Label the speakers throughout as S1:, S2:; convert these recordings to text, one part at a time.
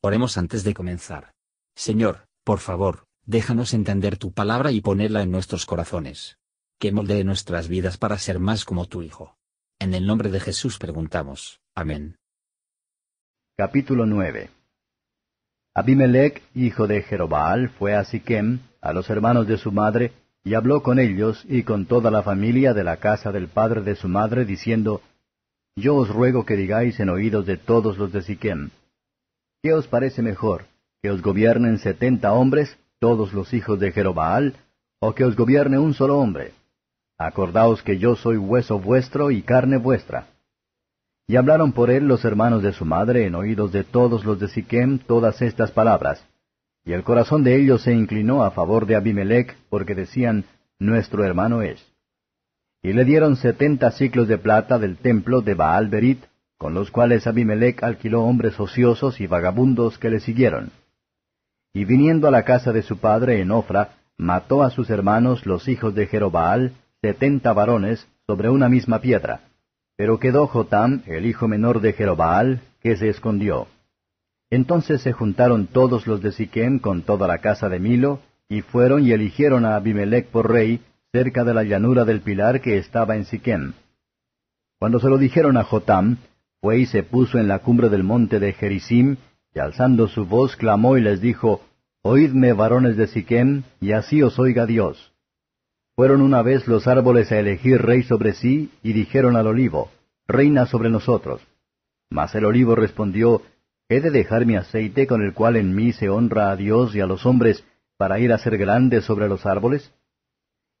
S1: Oremos antes de comenzar. Señor, por favor, déjanos entender tu palabra y ponerla en nuestros corazones. Que moldee nuestras vidas para ser más como tu Hijo. En el nombre de Jesús preguntamos. Amén.
S2: Capítulo 9 Abimelech, hijo de Jerobaal, fue a Siquem, a los hermanos de su madre, y habló con ellos y con toda la familia de la casa del padre de su madre, diciendo, Yo os ruego que digáis en oídos de todos los de Siquem, ¿Qué os parece mejor? ¿Que os gobiernen setenta hombres, todos los hijos de Jerobaal, o que os gobierne un solo hombre? Acordaos que yo soy hueso vuestro y carne vuestra. Y hablaron por él los hermanos de su madre en oídos de todos los de Siquem todas estas palabras. Y el corazón de ellos se inclinó a favor de Abimelech, porque decían, Nuestro hermano es. Y le dieron setenta ciclos de plata del templo de Baal Berit, con los cuales Abimelech alquiló hombres ociosos y vagabundos que le siguieron. Y viniendo a la casa de su padre en Ofra, mató a sus hermanos los hijos de Jerobaal, setenta varones, sobre una misma piedra. Pero quedó Jotam, el hijo menor de Jerobaal, que se escondió. Entonces se juntaron todos los de Siquem con toda la casa de Milo, y fueron y eligieron a Abimelech por rey, cerca de la llanura del pilar que estaba en Siquem. Cuando se lo dijeron a Jotam, fue y se puso en la cumbre del monte de Gerizim, y alzando su voz clamó y les dijo, Oídme, varones de Siquem, y así os oiga Dios. Fueron una vez los árboles a elegir rey sobre sí, y dijeron al olivo, Reina sobre nosotros. Mas el olivo respondió, ¿He de dejar mi aceite con el cual en mí se honra a Dios y a los hombres, para ir a ser grande sobre los árboles?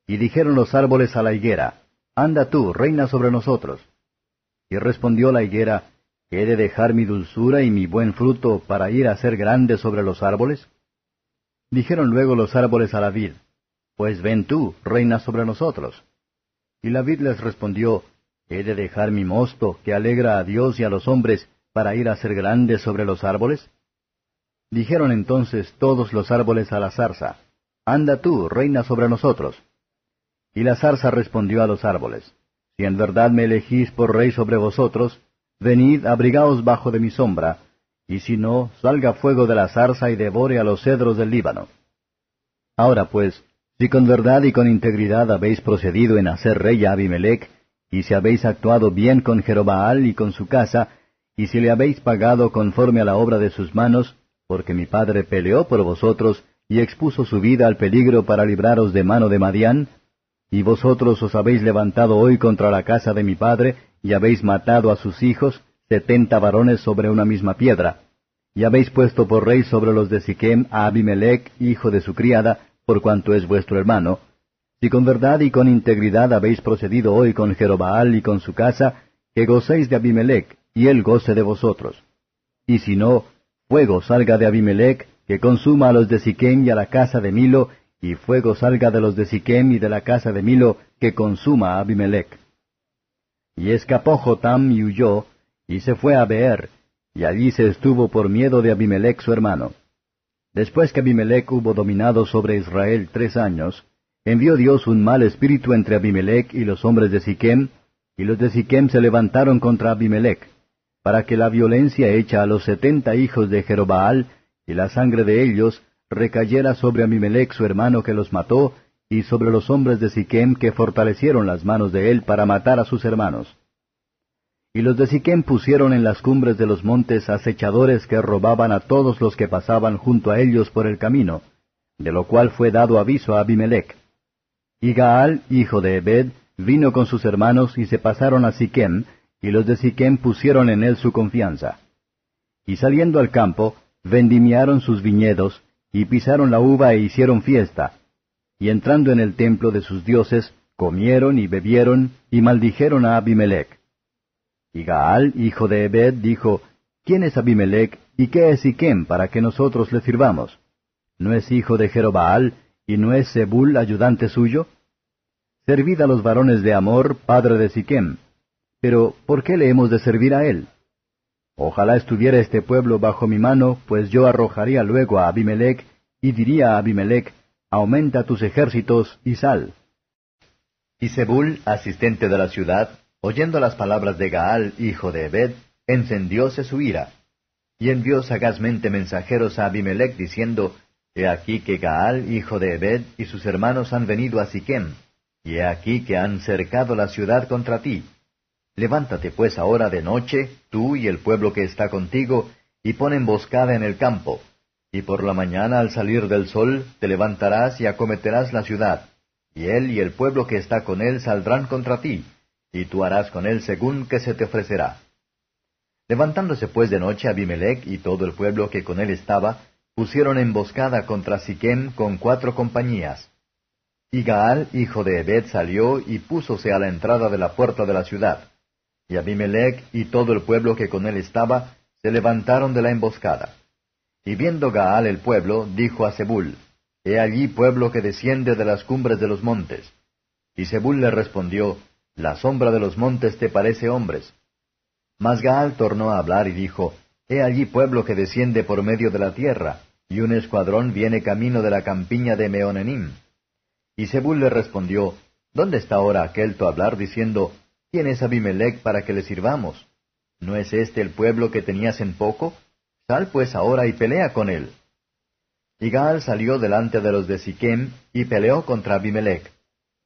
S2: Y dijeron los árboles a la higuera, Anda tú, reina sobre nosotros. Y respondió la higuera, ¿He de dejar mi dulzura y mi buen fruto para ir a ser grande sobre los árboles? Dijeron luego los árboles a la vid, Pues ven tú, reina sobre nosotros. Y la vid les respondió, ¿He de dejar mi mosto, que alegra a Dios y a los hombres, para ir a ser grande sobre los árboles? Dijeron entonces todos los árboles a la zarza, Anda tú, reina sobre nosotros. Y la zarza respondió a los árboles, si en verdad me elegís por rey sobre vosotros, venid, abrigaos bajo de mi sombra, y si no, salga fuego de la zarza y devore a los cedros del Líbano. Ahora pues, si con verdad y con integridad habéis procedido en hacer rey a Abimelech, y si habéis actuado bien con Jerobaal y con su casa, y si le habéis pagado conforme a la obra de sus manos, porque mi padre peleó por vosotros y expuso su vida al peligro para libraros de mano de Madián, y vosotros os habéis levantado hoy contra la casa de mi padre, y habéis matado a sus hijos, setenta varones sobre una misma piedra. Y habéis puesto por rey sobre los de Siquem a Abimelech, hijo de su criada, por cuanto es vuestro hermano. Si con verdad y con integridad habéis procedido hoy con Jerobaal y con su casa, que gocéis de Abimelech, y él goce de vosotros. Y si no, fuego salga de Abimelech, que consuma a los de Siquem y a la casa de Milo, y fuego salga de los de Siquem y de la casa de Milo, que consuma a Abimelech. Y escapó Jotam y huyó, y se fue a Beer, y allí se estuvo por miedo de Abimelech su hermano. Después que Abimelech hubo dominado sobre Israel tres años, envió Dios un mal espíritu entre Abimelech y los hombres de Siquem, y los de Siquem se levantaron contra Abimelech, para que la violencia hecha a los setenta hijos de Jerobaal, y la sangre de ellos, recayera sobre Abimelech su hermano que los mató, y sobre los hombres de Siquem que fortalecieron las manos de él para matar a sus hermanos. Y los de Siquem pusieron en las cumbres de los montes acechadores que robaban a todos los que pasaban junto a ellos por el camino, de lo cual fue dado aviso a Abimelech. Y Gaal, hijo de Ebed, vino con sus hermanos y se pasaron a Siquem, y los de Siquem pusieron en él su confianza. Y saliendo al campo, vendimiaron sus viñedos, y pisaron la uva e hicieron fiesta, y entrando en el templo de sus dioses, comieron y bebieron, y maldijeron a Abimelech. Y Gaal, hijo de Ebed, dijo, ¿Quién es Abimelech, y qué es Siquem, para que nosotros le sirvamos? ¿No es hijo de Jerobaal, y no es Zebul ayudante suyo? Servid a los varones de Amor, padre de Siquem. Pero, ¿por qué le hemos de servir a él? Ojalá estuviera este pueblo bajo mi mano, pues yo arrojaría luego a Abimelech, y diría a Abimelech, aumenta tus ejércitos y sal. Y Zebul, asistente de la ciudad, oyendo las palabras de Gaal, hijo de Ebed, encendióse su ira. y envió sagazmente mensajeros a Abimelech diciendo, He aquí que Gaal, hijo de Ebed, y sus hermanos han venido a Siquem, y he aquí que han cercado la ciudad contra ti. Levántate pues ahora de noche, tú y el pueblo que está contigo, y pon emboscada en el campo, y por la mañana al salir del sol te levantarás y acometerás la ciudad, y él y el pueblo que está con él saldrán contra ti, y tú harás con él según que se te ofrecerá. Levantándose pues de noche Abimelech y todo el pueblo que con él estaba, pusieron emboscada contra Siquem con cuatro compañías. Y Gaal, hijo de Ebed, salió y púsose a la entrada de la puerta de la ciudad. Y Abimelech y todo el pueblo que con él estaba, se levantaron de la emboscada. Y viendo Gaal el pueblo, dijo a Zebul, He allí pueblo que desciende de las cumbres de los montes. Y Zebul le respondió, La sombra de los montes te parece hombres. Mas Gaal tornó a hablar y dijo, He allí pueblo que desciende por medio de la tierra, y un escuadrón viene camino de la campiña de Meonenim. Y Zebul le respondió, ¿Dónde está ahora aquel tu hablar diciendo, ¿Quién es Abimelech para que le sirvamos? ¿No es este el pueblo que tenías en poco? Sal pues ahora y pelea con él. Y Gaal salió delante de los de Siquem y peleó contra Abimelech.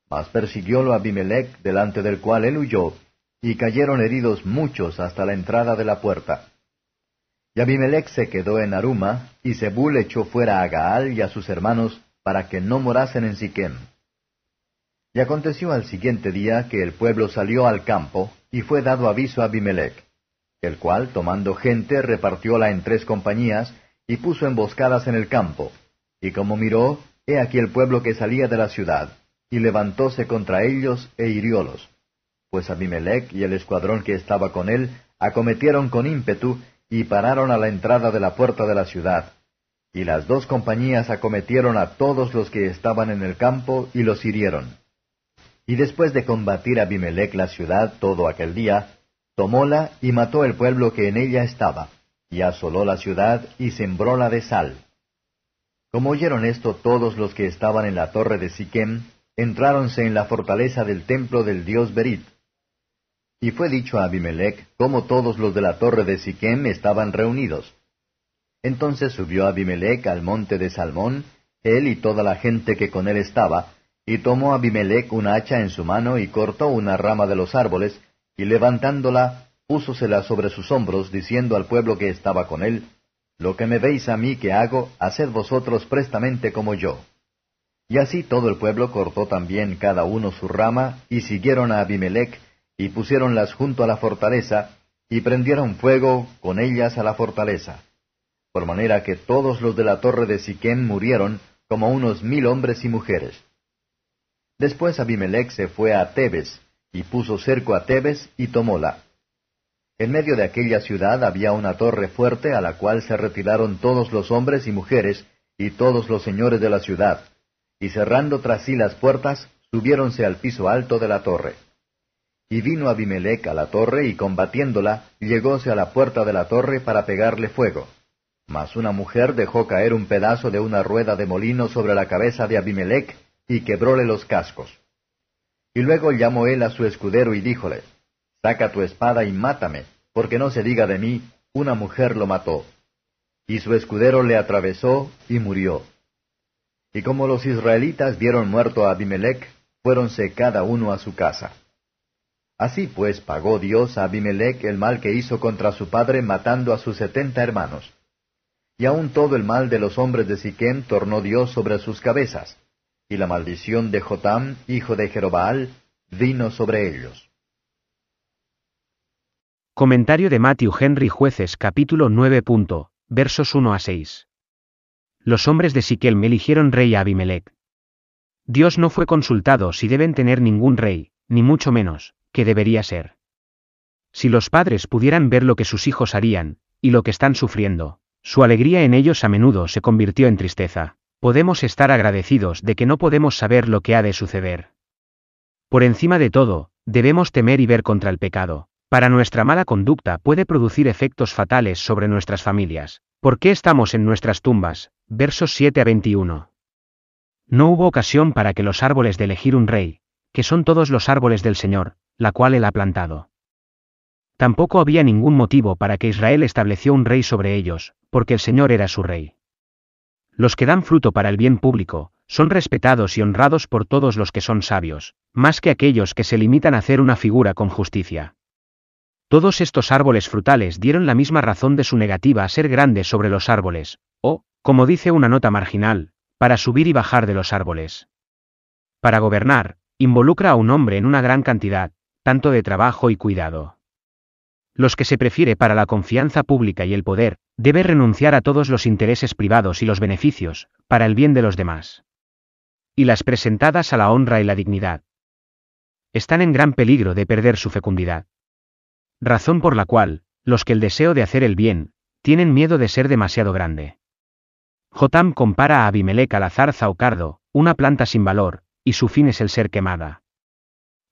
S2: Mas persiguiólo Abimelech, delante del cual él huyó, y cayeron heridos muchos hasta la entrada de la puerta. Y Abimelech se quedó en Aruma, y Zebul echó fuera a Gaal y a sus hermanos, para que no morasen en Siquem. Y aconteció al siguiente día que el pueblo salió al campo, y fue dado aviso a Abimelech, el cual, tomando gente, repartióla en tres compañías, y puso emboscadas en el campo. Y como miró, he aquí el pueblo que salía de la ciudad, y levantóse contra ellos e hiriólos pues Abimelech y el escuadrón que estaba con él acometieron con ímpetu y pararon a la entrada de la puerta de la ciudad. Y las dos compañías acometieron a todos los que estaban en el campo y los hirieron. Y después de combatir Abimelech la ciudad todo aquel día, tomóla y mató el pueblo que en ella estaba, y asoló la ciudad y sembróla de sal. Como oyeron esto todos los que estaban en la torre de Siquem, entráronse en la fortaleza del templo del dios Berit, y fue dicho a Abimelech cómo todos los de la torre de Siquem estaban reunidos. Entonces subió Abimelech al monte de Salmón, él y toda la gente que con él estaba, y tomó Abimelech una hacha en su mano y cortó una rama de los árboles, y levantándola, púsosela sobre sus hombros, diciendo al pueblo que estaba con él, Lo que me veis a mí que hago, haced vosotros prestamente como yo. Y así todo el pueblo cortó también cada uno su rama, y siguieron a Abimelech, y pusiéronlas junto a la fortaleza, y prendieron fuego con ellas a la fortaleza. Por manera que todos los de la torre de Siquén murieron, como unos mil hombres y mujeres. Después Abimelech se fue a Tebes, y puso cerco a Tebes, y tomóla. En medio de aquella ciudad había una torre fuerte a la cual se retiraron todos los hombres y mujeres, y todos los señores de la ciudad, y cerrando tras sí las puertas, subiéronse al piso alto de la torre. Y vino Abimelech a la torre y combatiéndola, llegóse a la puerta de la torre para pegarle fuego. Mas una mujer dejó caer un pedazo de una rueda de molino sobre la cabeza de Abimelech, y quebróle los cascos. Y luego llamó él a su escudero y díjole, Saca tu espada y mátame, porque no se diga de mí, una mujer lo mató. Y su escudero le atravesó y murió. Y como los israelitas vieron muerto a Abimelech, fuéronse cada uno a su casa. Así pues pagó Dios a Abimelech el mal que hizo contra su padre matando a sus setenta hermanos. Y aun todo el mal de los hombres de Siquem tornó Dios sobre sus cabezas, y la maldición de Jotam, hijo de Jerobaal, vino sobre ellos.
S3: Comentario de Matthew Henry Jueces capítulo 9. versos 1 a 6. Los hombres de Siquem eligieron rey a Abimelech. Dios no fue consultado si deben tener ningún rey, ni mucho menos, que debería ser. Si los padres pudieran ver lo que sus hijos harían, y lo que están sufriendo, su alegría en ellos a menudo se convirtió en tristeza. Podemos estar agradecidos de que no podemos saber lo que ha de suceder. Por encima de todo, debemos temer y ver contra el pecado. Para nuestra mala conducta puede producir efectos fatales sobre nuestras familias. ¿Por qué estamos en nuestras tumbas? Versos 7 a 21. No hubo ocasión para que los árboles de elegir un rey, que son todos los árboles del Señor, la cual él ha plantado. Tampoco había ningún motivo para que Israel estableció un rey sobre ellos, porque el Señor era su rey. Los que dan fruto para el bien público, son respetados y honrados por todos los que son sabios, más que aquellos que se limitan a hacer una figura con justicia. Todos estos árboles frutales dieron la misma razón de su negativa a ser grandes sobre los árboles, o, como dice una nota marginal, para subir y bajar de los árboles. Para gobernar, involucra a un hombre en una gran cantidad, tanto de trabajo y cuidado. Los que se prefiere para la confianza pública y el poder, debe renunciar a todos los intereses privados y los beneficios, para el bien de los demás. Y las presentadas a la honra y la dignidad. Están en gran peligro de perder su fecundidad. Razón por la cual, los que el deseo de hacer el bien, tienen miedo de ser demasiado grande. Jotam compara a Abimelech a la zarza o cardo, una planta sin valor, y su fin es el ser quemada.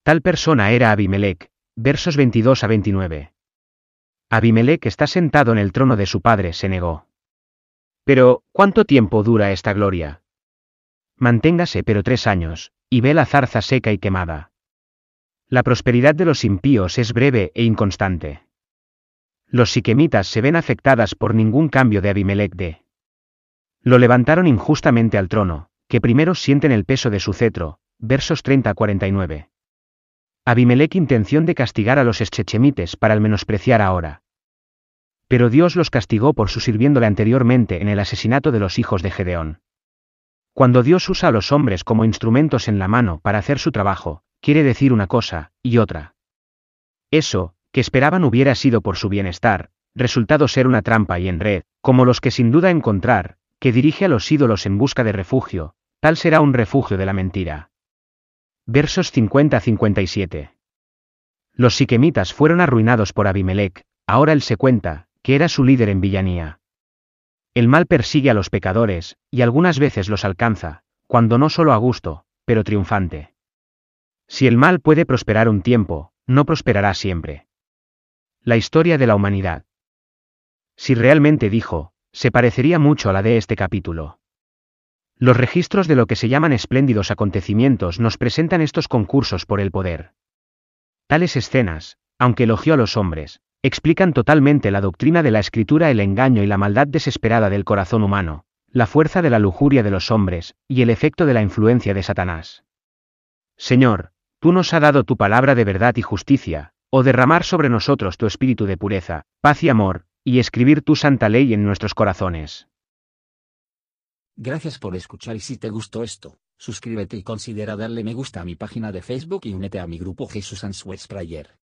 S3: Tal persona era Abimelech, versos 22 a 29. Abimelech está sentado en el trono de su padre, se negó. Pero, ¿cuánto tiempo dura esta gloria? Manténgase pero tres años, y ve la zarza seca y quemada. La prosperidad de los impíos es breve e inconstante. Los siquemitas se ven afectadas por ningún cambio de Abimelech de. Lo levantaron injustamente al trono, que primero sienten el peso de su cetro, versos 30 a 49. Abimelech intención de castigar a los eschechemites para el menospreciar ahora. Pero Dios los castigó por su sirviéndole anteriormente en el asesinato de los hijos de Gedeón. Cuando Dios usa a los hombres como instrumentos en la mano para hacer su trabajo, quiere decir una cosa, y otra. Eso, que esperaban hubiera sido por su bienestar, resultado ser una trampa y enred, como los que sin duda encontrar, que dirige a los ídolos en busca de refugio, tal será un refugio de la mentira. Versos 50-57. Los siquemitas fueron arruinados por Abimelech, ahora él se cuenta, que era su líder en villanía. El mal persigue a los pecadores, y algunas veces los alcanza, cuando no solo a gusto, pero triunfante. Si el mal puede prosperar un tiempo, no prosperará siempre. La historia de la humanidad. Si realmente dijo, se parecería mucho a la de este capítulo. Los registros de lo que se llaman espléndidos acontecimientos nos presentan estos concursos por el poder. Tales escenas, aunque elogió a los hombres, explican totalmente la doctrina de la escritura, el engaño y la maldad desesperada del corazón humano, la fuerza de la lujuria de los hombres, y el efecto de la influencia de Satanás. Señor, tú nos has dado tu palabra de verdad y justicia, o derramar sobre nosotros tu espíritu de pureza, paz y amor, y escribir tu santa ley en nuestros corazones.
S1: Gracias por escuchar y si te gustó esto, suscríbete y considera darle me gusta a mi página de Facebook y únete a mi grupo Jesús Answers Prayer.